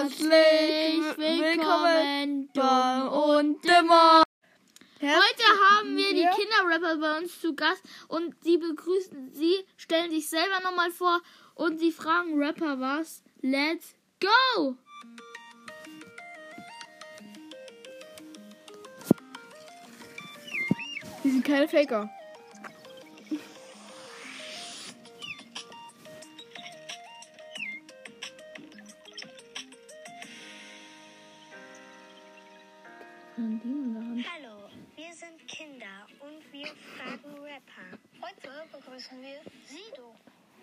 Herzlich willkommen bei und immer. Heute haben wir die Kinderrapper bei uns zu Gast und sie begrüßen sie, stellen sich selber nochmal vor und sie fragen Rapper was. Let's go! Die sind keine Faker. Wir fragen Rapper. Heute begrüßen wir Sido.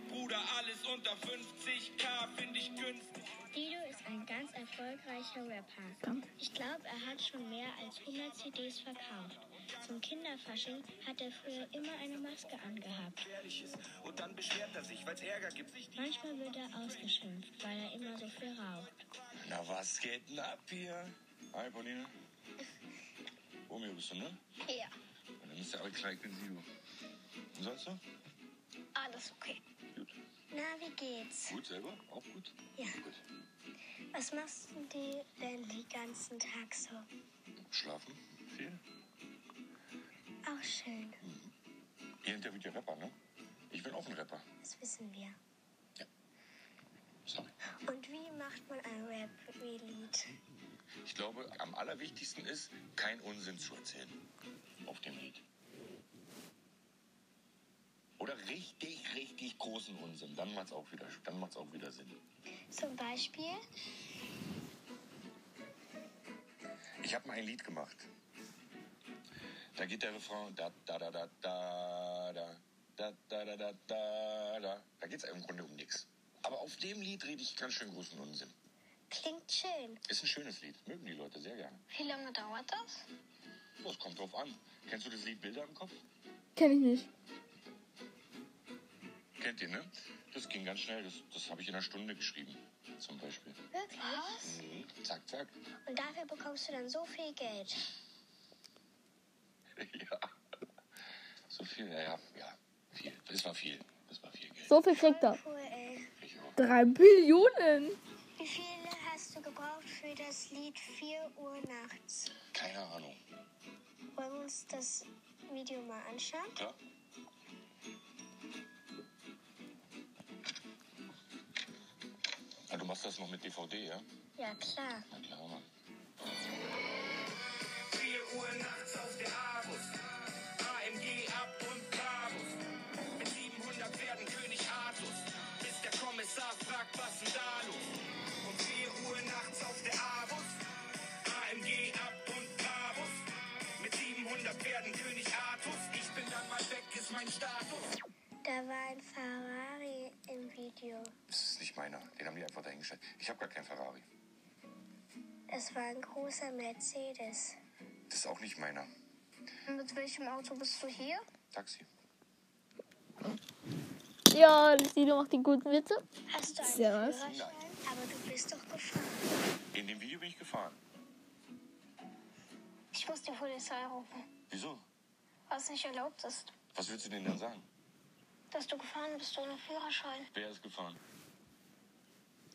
Bruder, alles unter 50k finde ich günstig. Sido ist ein ganz erfolgreicher Rapper. Ich glaube, er hat schon mehr als 100 CDs verkauft. Zum Kinderfasching hat er früher immer eine Maske angehabt. Und dann beschwert er sich, weil es Ärger gibt. Manchmal wird er ausgeschimpft, weil er immer so viel raucht. Na, was geht denn ab hier? Hi, Pauline. Romeo bist du, ne? Ja, Klar, ich bin Sido. Und sonst so? alles okay. Gut. Na, wie geht's? Gut, selber? Auch gut? Ja. Gut. Was machst du die denn den ganzen Tag so? Schlafen? Viel? Auch schön, Ihr interviewt ja Rapper, ne? Ich bin auch ein Rapper. das wissen wir. Sorry. Und wie macht man ein Rap-Lied? Ich glaube, am allerwichtigsten ist, kein Unsinn zu erzählen. Auf dem Lied. Oder richtig, richtig großen Unsinn. Dann macht's auch wieder, dann macht's auch wieder Sinn. Zum Beispiel? Ich habe mal ein Lied gemacht. Da geht der Refrain da da da da da da da da da da da da. Da geht's im Grunde um nichts. Aber auf dem Lied rede ich ganz schön großen Unsinn. Klingt schön. Ist ein schönes Lied. Mögen die Leute sehr gerne. Wie lange dauert das? Das kommt drauf an. Kennst du das Lied Bilder im Kopf? Kenn ich nicht. Kennt ihr, ne? Das ging ganz schnell. Das, das habe ich in einer Stunde geschrieben. Zum Beispiel. Wirklich? Mhm. Zack, zack. Und dafür bekommst du dann so viel Geld. ja. So viel, ja, ja, ja. Viel. Das war viel. Das war viel Geld. So viel kriegt er. Cool, ey. Ich auch. Drei Billionen. Wie viel gebraucht für das Lied 4 Uhr nachts? Keine Ahnung. Wollen wir uns das Video mal anschauen? Klar? Ah, du machst das noch mit DVD, ja? Ja, klar. Na klar, Mann. 4 Uhr nachts auf der Abus. AMG ab und Brabus. Mit 700 werden König Artus. Bis der Kommissar fragt, was denn da los? 4 Uhr nachts auf der Abus. AMG ab und Brabus. Mit 700 werden König Artus. Ich bin dann mal weg, ist mein Status. Da war ein Ferrari im Video. Das ist nicht meiner. Den haben die einfach dahingestellt. Ich habe gar keinen Ferrari. Es war ein großer Mercedes. Das ist auch nicht meiner. Mit welchem Auto bist du hier? Taxi. Ja, Sido macht die guten Witze. Hast du einen Sehr was. Führerschein? Aber du bist doch gefahren. In dem Video bin ich gefahren. Ich muss die Polizei rufen, Wieso? was nicht erlaubt ist. Was willst du denn sagen? Dass du gefahren bist ohne Führerschein. Wer ist gefahren?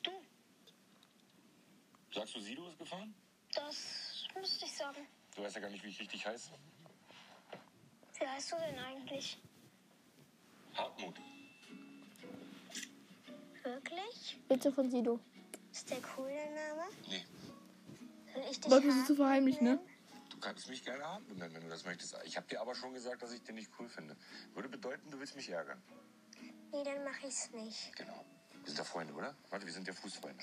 Du, Sagst du, Sido ist gefahren? das müsste ich sagen. Du weißt ja gar nicht, wie ich richtig heiße. Wie heißt du denn eigentlich? Hartmut. Wirklich? Witze von Sido. Ist der cool, der Name? Nee, Soll ich dich Wolltest du Hartmut zu verheimlichen, ne? du kannst mich gerne Hartmut nennen, wenn du das möchtest. Ich habe dir aber schon gesagt, dass ich den nicht cool finde. Würde bedeuten, du willst mich ärgern. Nee, dann mache ich's nicht. Genau. Wir sind ja Freunde, oder? Warte, wir sind ja Fußfreunde.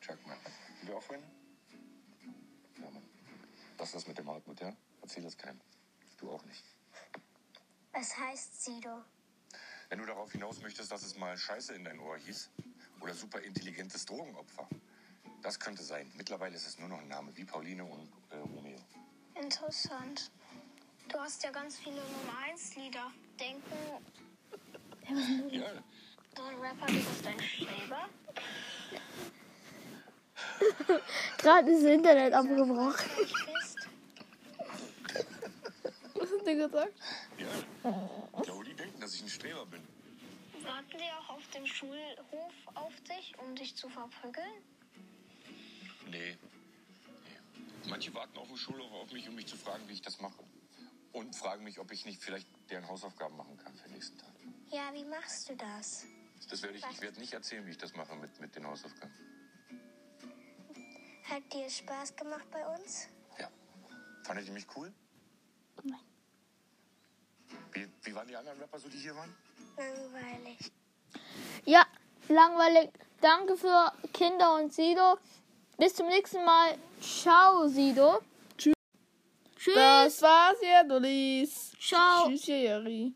Check mal. Sind wir auch Freunde? Ja, Mann. Das ist das mit dem Hartmut, ja? Erzähl das keinem. Du auch nicht. Was heißt Sido? Wenn du darauf hinaus möchtest, dass es mal Scheiße in dein Ohr hieß oder super intelligentes Drogenopfer, das könnte sein. Mittlerweile ist es nur noch ein Name, wie Pauline und äh, Romeo. Interessant. Du hast ja ganz viele Nummer 1 Lieder. Denken Ja, so ein Rapper, du bist ein Streber? Gerade ist das Internet abgebrochen. Der gesagt? ja. Ich glaube, die denken, dass ich ein Streber bin. Warten die auch auf dem Schulhof auf dich, um dich zu verprügeln? Nee. nee. Manche warten auf dem Schulhof auf mich, um mich zu fragen, wie ich das mache. Und fragen mich, ob ich nicht vielleicht deren Hausaufgaben machen kann für den nächsten Tag. Ja, wie machst du das? Das werde ich, ich werde nicht erzählen, wie ich das mache mit, mit den Hausaufgaben. Hat dir Spaß gemacht bei uns? Ja. Fandet ihr mich cool? Nein. Wie, wie waren die anderen Rapper so, die hier waren? Langweilig. Ja, langweilig. Danke für Kinder und Sido. Bis zum nächsten Mal. Ciao, Sido. Tschüss. Tschüss. Das war's, ihr Dullis. Ciao. Tschüss, ihr Jerry.